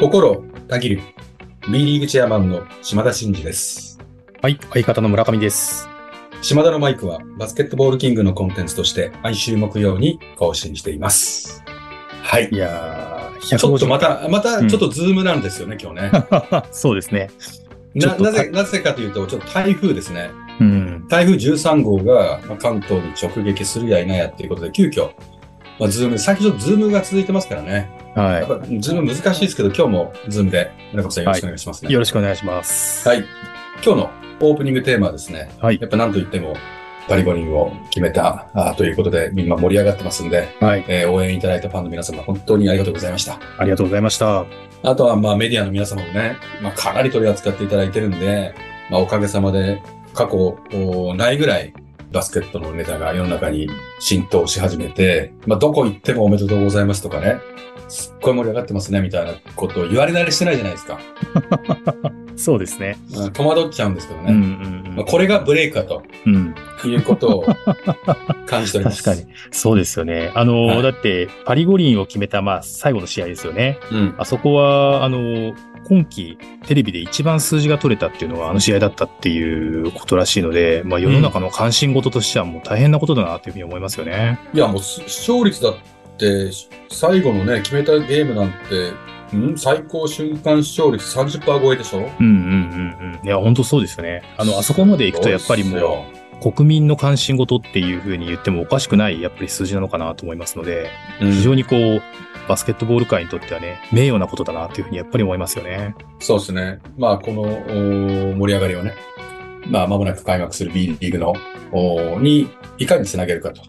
心たぎる B リーグチェアマンの島田真二です。はい、相方の村上です。島田のマイクはバスケットボールキングのコンテンツとして毎週木曜に更新しています。はいい。やー、ちょっとまた、またうんちょっとズームなんですよね、今日ね。そうですね。な、なぜ、なぜかというと、ちょっと台風ですね。うん。台風13号がまあ関東に直撃するや否やっていうことで、急遽、まあ、ズーム、最近ちょっとズームが続いてますからね。やっぱ、ズーム難しいですけど、今日もズームで、村上さんよろしくお願いしますね。はい。よろしくお願いします。はい。今日のオープニングテーマはですね、はいやっぱ何と言っても、パリ五輪を決めたあということで、今盛り上がってますんで、はい。えー応援いただいたファンの皆様、本当にありがとうございました。ありがとうございました。あとは、まあ、メディアの皆様もね、まあ、かなり取り扱っていただいてるんで、まあ、おかげさまで、過去、にないぐらい、バスケットのネタが世の中に浸透し始めて、まあ、どこ行ってもおめでとうございますとかね、すっごい盛り上がってますね、みたいなことを言われ慣れしてないじゃないですか。そうですね。まあ戸惑っちゃうんですけどね。うんうんまあ、これがブレイクかとうん。うん。いうことを感じております。確かに。そうですよね。あの、はいだって、パリ五輪を決めた、まあ、最後の試合ですよね。うん。あそこは、あの、今季テレビで一番数字が取れたっていうのはあの試合だったっていうことらしいので、まあ世の中の関心事としてはもう大変なことだなというふうに思いますよね。いや、もうす視聴率だって、最後のね、決めたゲームなんて、ん？最高瞬間視聴率30%超えでしょ？うんうんうんうん。いや、本当そうですよね。あの、あそこまで行くとやっぱりもう、う、国民の関心事っていうふうに言ってもおかしくない、やっぱり数字なのかなと思いますので、うん非常にこう、バスケットボール界にとってはね、名誉なことだなというふうにやっぱり思いますよね。そうですね。まあ、この盛り上がりをね、まあ、間もなく開幕する B リーグの、に、いかにつなげるかと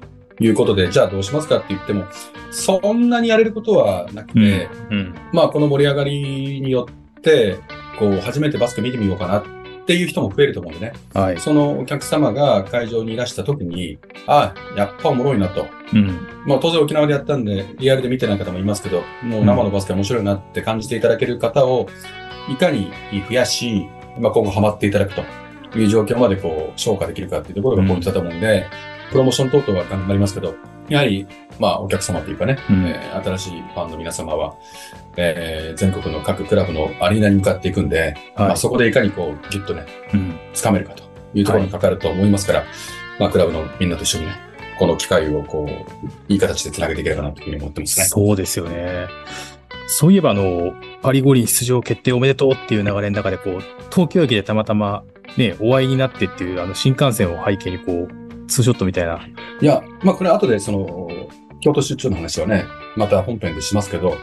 いうことで、じゃあどうしますかって言っても、そんなにやれることはなくて、うん。まあ、この盛り上がりによって、こう、初めてバスケ見てみようかなっていう人も増えると思うんでね。はい。そのお客様が会場にいらした時に、あやっぱおもろいなと。うん。まあ当然沖縄でやったんで、リアルで見てない方もいますけど、もう生のバスケ面白いなって感じていただける方を、いかに増やし、まあ今後ハマっていただくという状況までこう、消化できるかっていうところがポイントだと思うんで、プロモーション等々は頑張りますけど、やはり、まあお客様というかね、うんえー新しいファンの皆様は、えー全国の各クラブのアリーナに向かっていくんで、まはい。あそこでいかにこう、ぎゅっとね、うん。掴めるかというところにかかると思いますから、まあ、クラブのみんなと一緒にね、この機会をこう、いい形で繋げていければなというふうに思ってますね。そうですよね。そういえば、あの、パリ五輪出場決定おめでとうっていう流れの中で、こう、東京駅でたまたまね、お会いになってっていう、あの、新幹線を背景にこう、ツーショットみたいな。いや、まあ、これ後でその、京都出張の話はね、また本編でしますけど、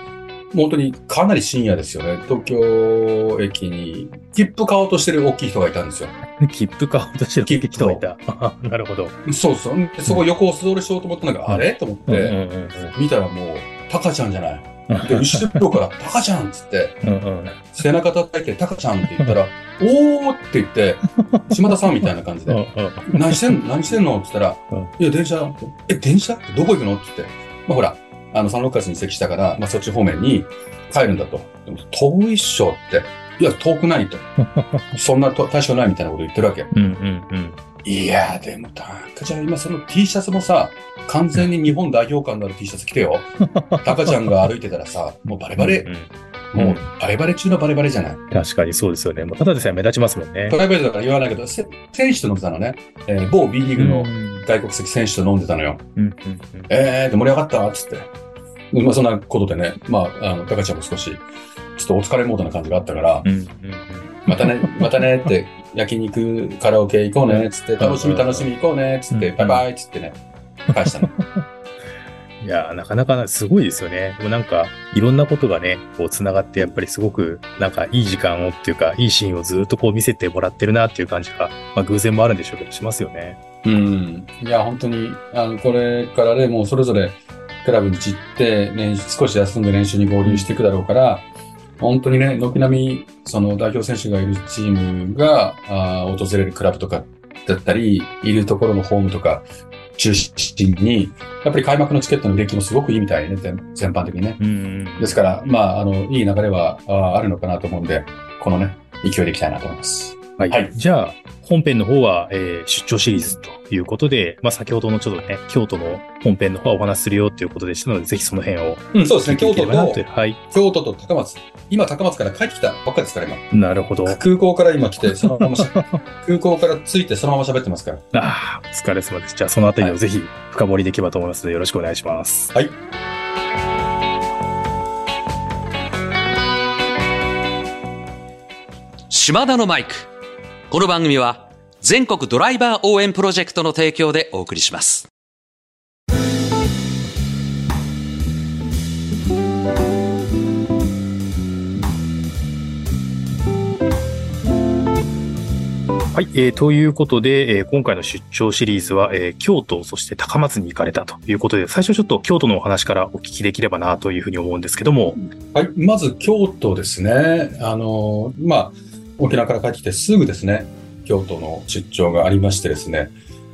本当にかなり深夜ですよね。東京駅に切符買おうとしてる大きい人がいたんですよ。切符買おうとしてる人がいた。なるほど。そうそう。でそこ横を素通りしようと思ったのが、うん。あれ？と思って、見たらもう、タカちゃんじゃない。で、後ろから、タカちゃんっつって、背中叩いて、タカちゃんって言ったら、おーって言って、島田さんみたいな感じうんで、うん。何してんの何してんの？って言ったら、うん。いや、電車。え、電車？ってどこ行くの？って言って、まあほら、あの、サンロッカーズに移籍したから、まあそっち方面に帰るんだと。でも遠いっしょって。いや、遠くないと。そんなと大将ないみたいなこと言ってるわけ。うんうんうん。いや、でも、タカちゃん、今その T シャツもさ、完全に日本代表感のある T シャツ着てよ。タカちゃんが歩いてたらさ、もうバレバレもうバレバレ中のバレバレじゃない。確かにそうですよね。もうただでさえ目立ちますもんねプ。ライベートだから言わないけど、せ選手と飲んでたのね。えー某 B リーグのうん外国籍選手と飲んでたのよ。うんうんえー、で盛り上がったっつって。でまあそんなことでね、まあ、あの、タカちゃんも少し、ちょっとお疲れモードな感じがあったから、うんうんうんまたね、またねって、焼肉、カラオケ行こうねっつって、楽しみ楽しみ行こうねっつって、うんバイバイっつってね、返したの。いや、なかなかすごいですよね。でもなんか、いろんなことがね、こう繋がって、やっぱりすごく、なんかいい時間をっていうか、いいシーンをずっとこう見せてもらってるなっていう感じが、まあ偶然もあるんでしょうけど、しますよね。うん。いや、本当に、あの、これからね、もうそれぞれクラブに散って、練習少し休んで練習に合流していくだろうから、本当にね、軒並み、その代表選手がいるチームが、あー訪れるクラブとかだったり、いるところのホームとか、中心に、やっぱり開幕のチケットの売れ行きもすごくいいみたいね、全全般的にね。うんですから、まあ、あの、いい流れはあーあるのかなと思うんで、このね、勢いでいきたいなと思います。はい。はいじゃあ、本編の方は、えー出張シリーズということで、まあ先ほどのちょっとね、京都の本編の方はお話しするよっていうことでしたので、ぜひその辺をうん、そうですね。京都とはい。京都と高松。今、高松から帰ってきたばっかですから、今。なるほど。あ空港から今来て、そのままし、空港から着いてそのまま喋ってますから。あー、お疲れ様です。じゃあそのあたりをぜひ深掘りできればと思いますので、よろしくお願いします。はい。島田のマイク。この番組は全国ドライバー応援プロジェクトの提供でお送りします。はい、えーということで、えー今回の出張シリーズは、えー京都、そして高松に行かれたということで、最初ちょっと京都のお話からお聞きできればなというふうに思うんですけども、はい。まず、京都ですね。あの、まあ、沖縄から帰ってきてすぐですね、京都の出張がありましてですね。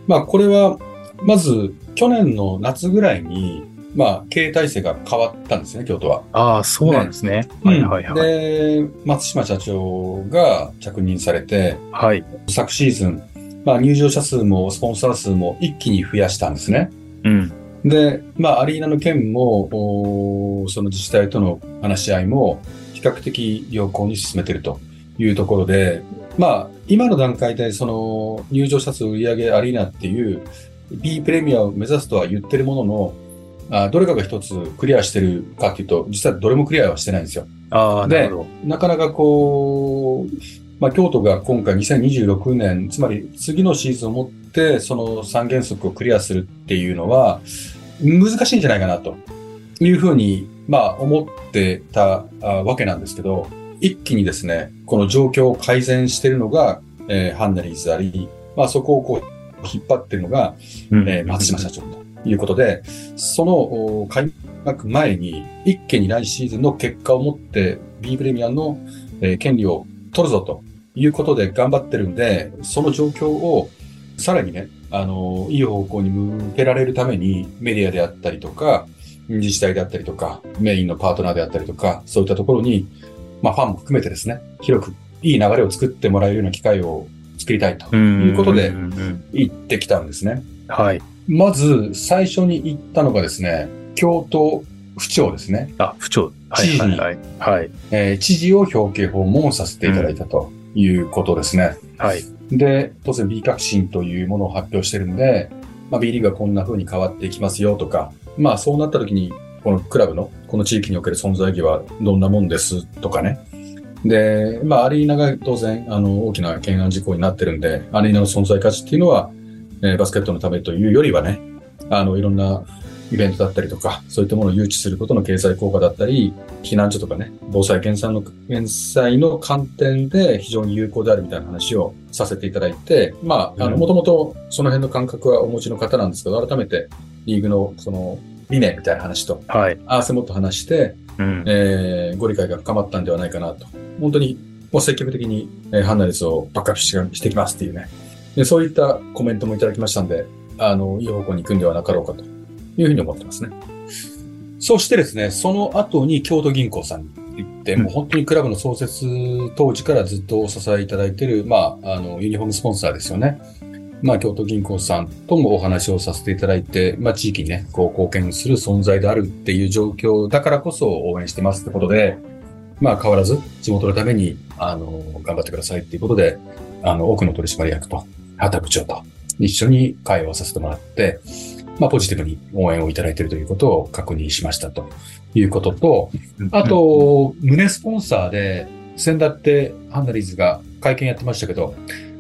まあ、これは、まず、去年の夏ぐらいに、まあ、経営体制が変わったんですね、京都は。ああ、そうなんですね。はいはいはい。で、松島社長が着任されて、はい。昨シーズン、まあ、入場者数もスポンサー数も一気に増やしたんですね。うん。で、まあ、アリーナの件も、その自治体との話し合いも、比較的良好に進めているというところで、まあ、今の段階で、その、入場者数売上アリーナっていう、B プレミアを目指すとは言ってるものの、あどれかが一つクリアしてるかっていうと、実はどれもクリアはしてないんですよ。ああ、なでるほなかなかこう、まあ、京都が今回2026年、つまり次のシーズンをもって、その三原則をクリアするっていうのは、難しいんじゃないかなというふうに、まあ、思ってたあわけなんですけど、一気にですね、この状況を改善しているのが、えーハンナリーズあり、まあ、そこをこう、引っ張ってるのが、ど。うんえー松島社長ということで、そのお開幕前に一気に来シーズンの結果を持って B プレミアの、えー権利を取るぞということで頑張ってるんで、その状況をさらにね、あの、いい方向に向けられるためにメディアであったりとか、自治体であったりとか、メインのパートナーであったりとか、そういったところに、まあファンも含めてですね、広くいい流れを作ってもらえるような機会を作りたいとうんいうことでんんうん言ってきたんですね。はい。まず、最初に行ったのがですね、京都府庁ですね。あ、府長。はい知事にはいはい。はい。えー知事を表敬訪問させていただいたということですね。はい。で、当然 B 革新というものを発表してるんで、まあ、B リーグはこんな風に変わっていきますよとか、まあそうなった時に、このクラブの、この地域における存在意義はどんなもんですとかね。で、まあアリーナが当然、あの、大きな懸案事項になってるんで、アリーナの存在価値っていうのは、えーバスケットのためというよりはね、あの、いろんなイベントだったりとか、そういったものを誘致することの経済効果だったり、避難所とかね、防災減災の、減災の観点で非常に有効であるみたいな話をさせていただいて、まあ、あの、うんもともとその辺の感覚はお持ちの方なんですけど、改めてリーグのその理念みたいな話とはい。合わせもっと話して、うん。えーご理解が深まったんではないかなと。本当に、もう積極的に、えーハンナリスをバックアップしてきますっていうね。でそういったコメントもいただきましたんで、あの、いい方向に行くんではなかろうかというふうに思ってますね。そしてですね、その後に京都銀行さんに行って、うんもう本当にクラブの創設当時からずっとお支えいただいている、まあ、あの、ユニフォームスポンサーですよね。まあ、京都銀行さんともお話をさせていただいて、まあ、地域にね、こう、貢献する存在であるっていう状況だからこそ応援してますってことで、まあ、変わらず地元のために、あの、頑張ってくださいっていうことで、あの、多くの取締役と、畑部長と一緒に会話をさせてもらって、まあ、ポジティブに応援をいただいているということを確認しましたということと、あと、胸スポンサーで、先だってハンダリーズが会見やってましたけど、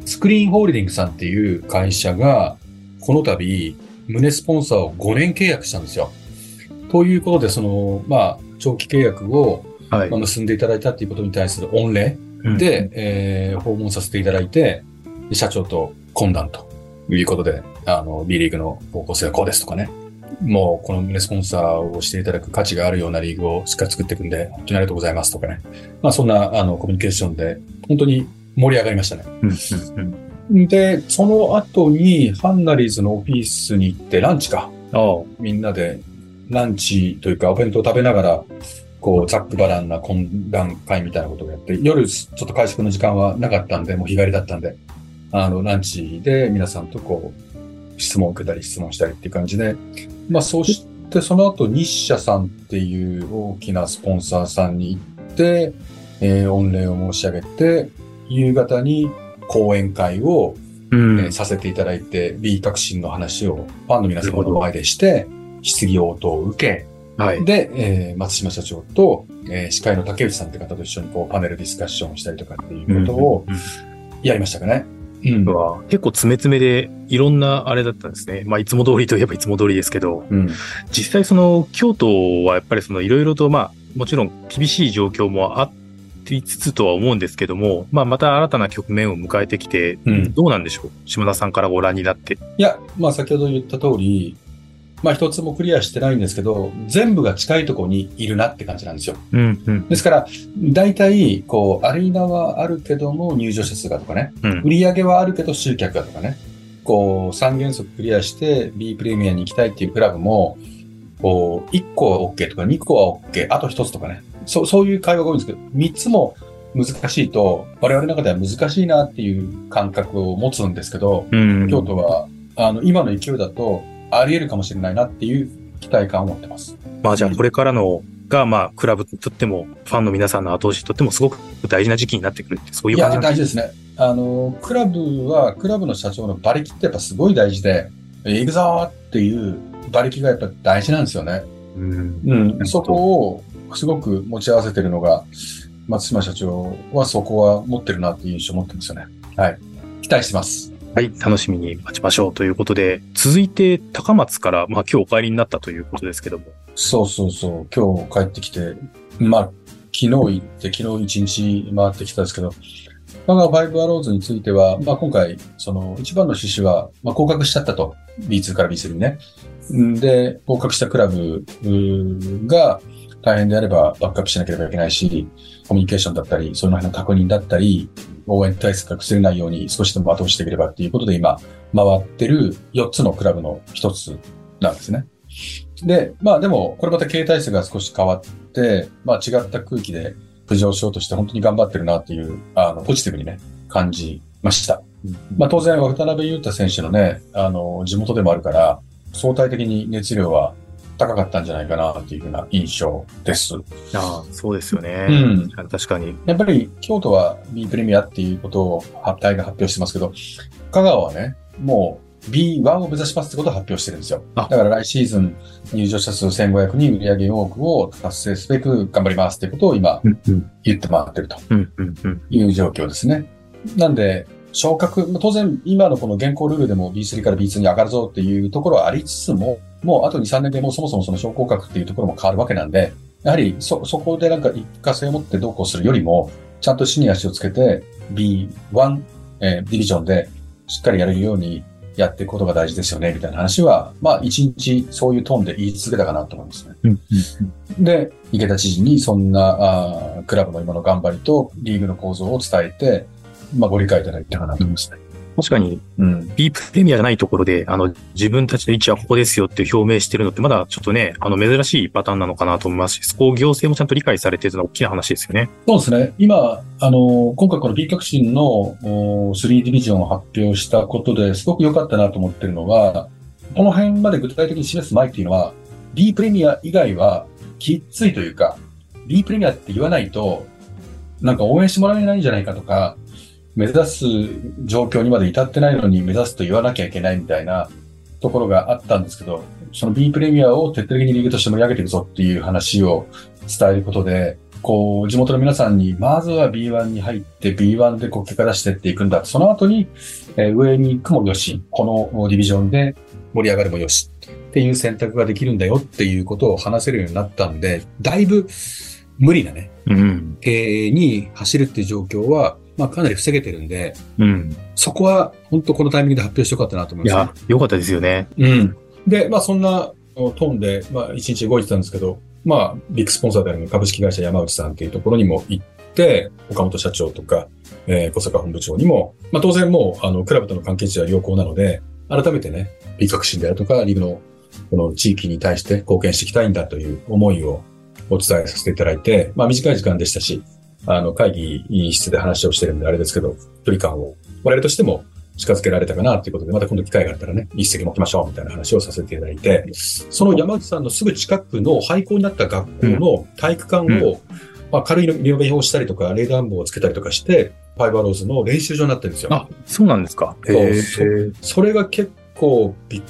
スクリーンホールディングさんっていう会社が、この度、胸スポンサーを5年契約したんですよ。ということで、その、まあ、長期契約をはいまあ。結んでいただいたっていうことに対する御礼うんで、えー訪問させていただいて、社長と懇談ということで、あの、B リーグの方向性はこうですとかね。もう、この胸スポンサーをしていただく価値があるようなリーグをしっかり作っていくんで、本当にありがとうございますとかね。まあ、そんな、あの、コミュニケーションで、本当に盛り上がりましたね。うんうんうんで、その後に、ハンナリーズのオフィスに行って、ランチか。みんなで、ランチというか、お弁当を食べながら、こう、ざっくばらんな懇談会みたいなことをやって、夜、ちょっと会食の時間はなかったんで、もう日帰りだったんで、あの、ランチで皆さんとこう、質問を受けたり質問したりっていう感じで、まあ、そうして、その後、日社さんっていう大きなスポンサーさんに行って、えー御礼を申し上げて、夕方に講演会を、うん。えーさせていただいて、B 革新の話をファンの皆様の前でして、質疑応答を受け、はい。で、えー松島社長と、えー司会の竹内さんって方と一緒にこうパネルディスカッションをしたりとかっていうことをうんやりましたかね。うん。は結構詰め詰めで、いろんなあれだったんですね。まあ、いつも通りといえばいつも通りですけど、うん。実際その、京都はやっぱりその、いろいろと、まあ、もちろん厳しい状況もありつつとは思うんですけども、まあ、また新たな局面を迎えてきて、うん。どうなんでしょう？島田さんからご覧になって。いや、まあ先ほど言った通り、まあ一つもクリアしてないんですけど、全部が近いところにいるなって感じなんですよ。うん、うん、ですから、大体、こう、アリーナはあるけども入場者数がとかね、うん。売り上げはあるけど集客がとかね、こう、3原則クリアして B プレミアに行きたいっていうクラブも、こう、1個は OK とか2個は OK、あと1つとかね、そう、そういう会話が多いんですけど、3つも難しいと、我々の中では難しいなっていう感覚を持つんですけど、うん。京都は、あの、今の勢いだと、あり得るかもしれないなっていう期待感を持ってます。まあじゃあこれからのが、まあクラブにとっても、ファンの皆さんの後押しにとってもすごく大事な時期になってくるって、そういういや、感じなん大事ですね。あの、クラブは、クラブの社長の馬力ってやっぱすごい大事で、行くぞーっていう馬力がやっぱ大事なんですよね。うん。うん。そこをすごく持ち合わせてるのが、松島社長はそこは持ってるなっていう印象を持ってますよね。はい。期待してます。はい、楽しみに待ちましょうということで、続いて高松から、まあ今日お帰りになったということですけども。そうそうそう。今日帰ってきて、まあ、昨日行って、昨日一日回ってきたんですけど、香川ファイブアローズについては、まあ今回、その一番の趣旨は、まあ降格しちゃったと。B2 から B3 にね。んで、降格したクラブが大変であればバックアップしなければいけないし、コミュニケーションだったり、その辺の確認だったり、応援体制が崩れないように少しでも後押ししていければっていうことで今、回ってる4つのクラブの1つなんですね。で、まあでも、これまた経営体制が少し変わって、まあ違った空気で浮上しようとして本当に頑張ってるなっていう、あの、ポジティブにね、感じました。まあ当然、渡辺裕太選手のね、あの、地元でもあるから、相対的に熱量は高かったんじゃないかなっていうふうな印象です。ああ、そうですよね。うん。確かに。やっぱり京都は B プレミアっていうことを大が発表してますけど、香川はね、もう B1 を目指しますってことを発表してるんですよ。あだから来シーズン入場者数1500人売上4億を達成すべく頑張りますっていうことを今言って回ってると。いう状況ですね。なんで、昇格、当然今のこの現行ルールでも B3 から B2 に上がるぞっていうところはありつつも、もうあと2、3年でもうそもそもその昇降格っていうところも変わるわけなんで、やはりそ、そこでなんか一過性を持ってどうこうするよりも、ちゃんと地に足をつけて B1、えーディビジョンでしっかりやれるようにやっていくことが大事ですよね、みたいな話は、まあ一日そういうトーンで言い続けたかなと思いますね。うん、で、池田知事にそんなあークラブの今の頑張りとリーグの構造を伝えて、まあご理解いただいたかなと思いますね。確かに、うん。B プレミアじゃないところで、あの、自分たちの位置はここですよって表明してるのって、まだちょっとね、あの、珍しいパターンなのかなと思いますし、そこを行政もちゃんと理解されてるのは大きな話ですよね。そうですね。今、あの、今回この B 革新のお3ディビジョンを発表したことですごく良かったなと思ってるのは、この辺まで具体的に示す前っていうのは、B プレミア以外はきっついというか、B プレミアって言わないと、なんか応援してもらえないんじゃないかとか、目指す状況にまで至ってないのに目指すと言わなきゃいけないみたいなところがあったんですけど、その B プレミアを徹底的にリーグとして盛り上げていくぞっていう話を伝えることで、こう、地元の皆さんに、まずは B1 に入って B1 でこう結果出してっていくんだ。その後に、えー上に行くもよし、このディビジョンで盛り上がるもよしっていう選択ができるんだよっていうことを話せるようになったんで、だいぶ無理なね、うん。経営に走るっていう状況は、まあかなり防げてるんで、うん。そこは本当このタイミングで発表してよかったなと思いいます、ね。や、よかったですよね。うん。で、まあそんなトーンで、まあ一日動いてたんですけど、まあビッグスポンサーである株式会社山内さんっていうところにも行って、岡本社長とか、えー小坂本部長にも、まあ当然もう、あの、クラブとの関係値は良好なので、改めてね、B 革新であるとか、リーグのこの地域に対して貢献していきたいんだという思いをお伝えさせていただいて、まあ短い時間でしたし、あの、会議室で話をしてるんであれですけど、距離感を我々としても近づけられたかなということで、また今度機会があったらね、一席持きましょうみたいな話をさせていただいて、その山内さんのすぐ近くの廃校になった学校の体育館を、まあ、軽いリノベをしたりとか、冷暖房をつけたりとかして、ファイバーローズの練習場になってるんですよ。あ、そうなんですか。そそれが結構びっ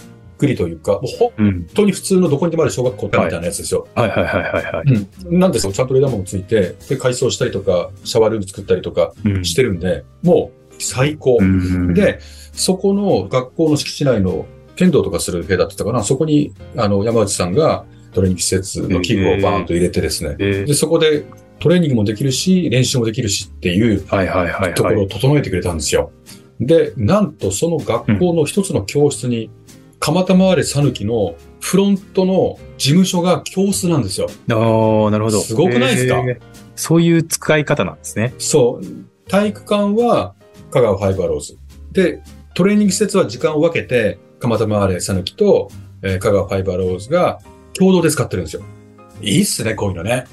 くりというか、もう本うん。当に普通のどこにでもある小学校みたいなやつですよ。はいはいはいはいはい。うん。なんですよ。ちゃんと冷暖房もついて、で、改装したりとか、シャワールーム作ったりとかうんしてるんで、もう最高。うん、で、そこの学校の敷地内の剣道とかする部屋だったかな、そこに、あの、山内さんがトレーニング施設の器具をバーンと入れてですね、えーで、そこでトレーニングもできるし、練習もできるしっていうはいはいはいはい。ところを整えてくれたんですよ。で、なんとその学校の一つの教室に、蒲田回れさぬきのフロントの事務所が教室なんですよ。ああ、なるほど。すごくないですか？へーそういう使い方なんですね。そう。体育館は香川ファイバーローズ。で、トレーニング施設は時間を分けて、蒲田回れさぬきと、えー香川ファイバーローズが共同で使ってるんですよ。いいっすね、こういうのね。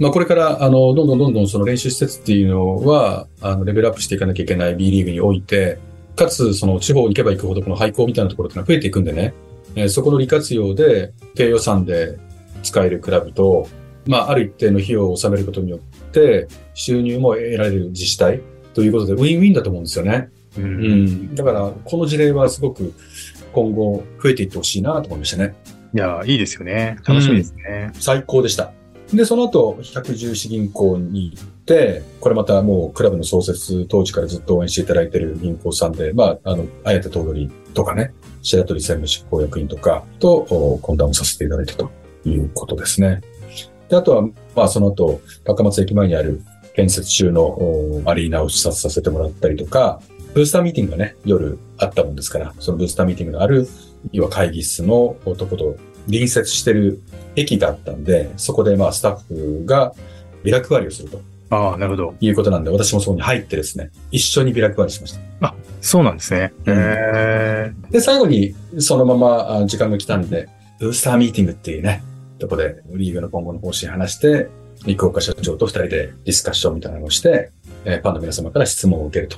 まあこれから、あの、どんどんどんどんその練習施設っていうのは、あの、レベルアップしていかなきゃいけない B リーグにおいて、かつ、その地方に行けば行くほどこの廃校みたいなところってのは増えていくんでね、えーそこの利活用で、低予算で使えるクラブと、まあ、ある一定の費用を納めることによって、収入も得られる自治体ということで、ウィンウィンだと思うんですよね。う。うんん。だから、この事例はすごく今後増えていってほしいなと思いましたね。いやー、いいですよね。楽しみですね。最高でした。で、その後、110市銀行に行って、これまたもうクラブの創設当時からずっと応援していただいている銀行さんで、まあ、あの、綾手頭取とかね、白鳥専務執行役員とかと懇談をさせていただいたということですね。で、あとは、まあ、その後、高松駅前にある建設中のアリーナを視察させてもらったりとか、ブースターミーティングがね、夜あったもんですから、そのブースターミーティングのある、要は会議室のとこと隣接してる駅があったんで、そこでまあスタッフがビラ配りをするとああ、なるほど。いうことなんで、私もそこに入ってですね、一緒にビラ配りしました。そうなんですね。うんへで、最後にそのままあ時間が来たんで、ブースターミーティングっていうね、とこでリーグの今後の方針話して、陸岡社長と二人でディスカッションみたいなのをして、えーファンの皆様から質問を受けると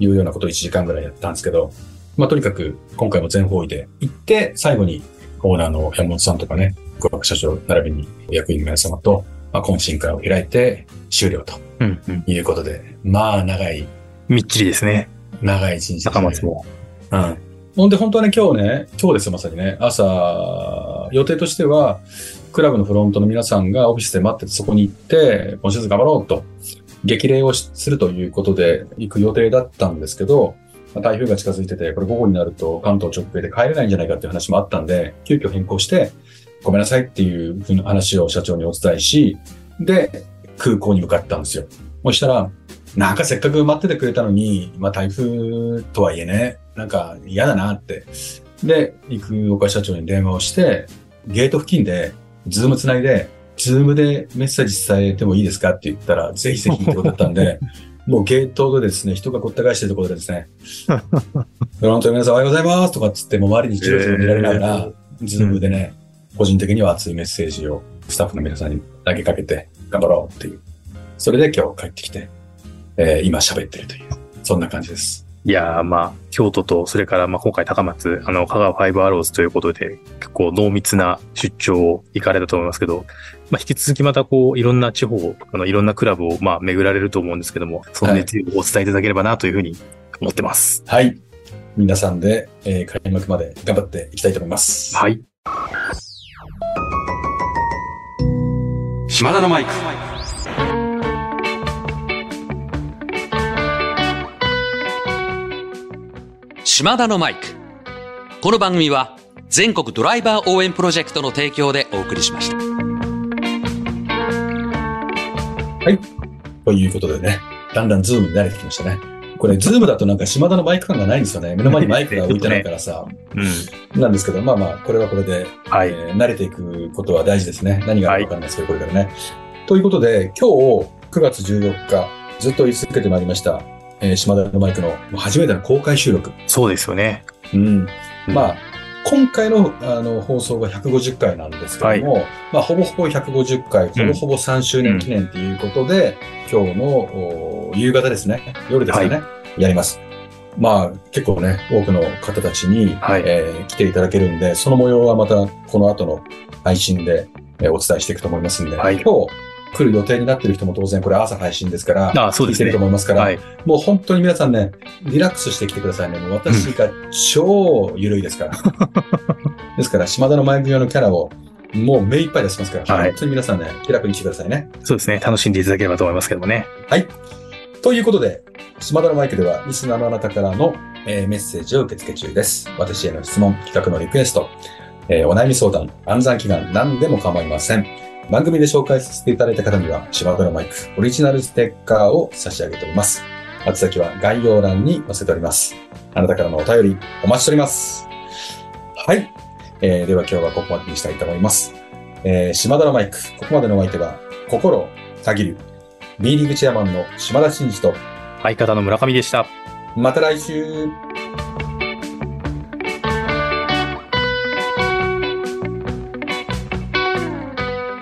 いうようなことを1時間ぐらいやったんですけど、まあとにかく今回も全方位で行って、最後にオーナーの山本さんとかね、陸岡社長並びに役員の皆様と、まあ懇親会を開いて終了とーうんうん。いうことで、まあ長い、みっちりですね。長い一日高松も。うん。ほんで、本当はね、今日ね、今日ですよ、まさにね、朝、予定としては、クラブのフロントの皆さんがオフィスで待ってて、そこに行って、今シーズン頑張ろうと、激励をしするということで行く予定だったんですけど、まあ台風が近づいてて、これ午後になると関東直営で帰れないんじゃないかっていう話もあったんで、急遽変更して、ごめんなさいっていうふうな話を社長にお伝えし、で、空港に向かったんですよ。そしたら、なんかせっかく待っててくれたのに、まあ台風とはいえね、なんか嫌だなって。で、陸岡社長に電話をして、ゲート付近で、ズームつないで、ズームでメッセージ伝えてもいいですかって言ったら、ぜひぜひってことだったんで、もうゲートでですね、人がごった返してるところでですね、フロントの皆さんおはようございますとかっつって、もう周りにチロチロ見られながら、ズームでね、個人的には熱いメッセージをスタッフの皆さんに投げかけて、頑張ろうっていう。それで今日帰ってきて、えー今喋ってるという、そんな感じです。いやー、まあ、京都と、それから、まあ、今回高松、あの、香川ファイブアローズということで、結構濃密な出張を行かれたと思いますけど、まあ、引き続きまたこう、いろんな地方、あの、いろんなクラブを、まあ、巡られると思うんですけども、その熱意をお伝えいただければなというふうに思ってます。はい。皆さんで、えー開幕まで頑張っていきたいと思います。はい。島田のマイク。島田のマイク。この番組は全国ドライバー応援プロジェクトの提供でお送りしました。ということでね、だんだんズームに慣れてきましたね。これ、ズームだとなんか島田のマイク感がないんですよね。目の前にマイクが置いてないからさ。うん。なんですけど、まあまあ、これはこれで、はい。えー慣れていくことは大事ですね。何があるかわかんないですけど、これからね。ということで、今日、9月14日、ずっと言い続けてまいりました、えー島田のマイクの初めての公開収録。そうですよね。うん。まあ、今回のあの放送が150回なんですけども、まあ、ほぼほぼ150回、ほぼほぼ3周年記念ということで、今日のお夕方ですね、夜ですかね、やります。まあ、結構ね、多くの方たちに、はい。えー来ていただけるんで、その模様はまたこの後の配信で、えーお伝えしていくと思いますんで、はい。今日来る予定になっている人も当然これ朝配信ですから、あそうですね聞いてると。思いますから、はい。もう本当に皆さんね、リラックスしてきてくださいね。もう私が超緩いですから。ですから、島田のマイク用のキャラをもう目いっぱい出しますから、はい本当に皆さんね、気楽にしてくださいね。そうですね。楽しんでいただければと思いますけどもね。はい。ということで、島田のマイクでは、リスナーのあなたからの、えーメッセージを受付中です。私への質問、企画のリクエスト、えーお悩み相談、暗算祈願、何でも構いません。番組で紹介させていただいた方には、島田のマイク、オリジナルステッカーを差し上げております。宛先は概要欄に載せております。あなたからのお便り、お待ちしております。はい。えーでは今日はここまでにしたいと思います。えー島田のマイク、ここまでのお相手は、心をたぎる、B リーグチェアマンの島田真二と、相方の村上でした。また来週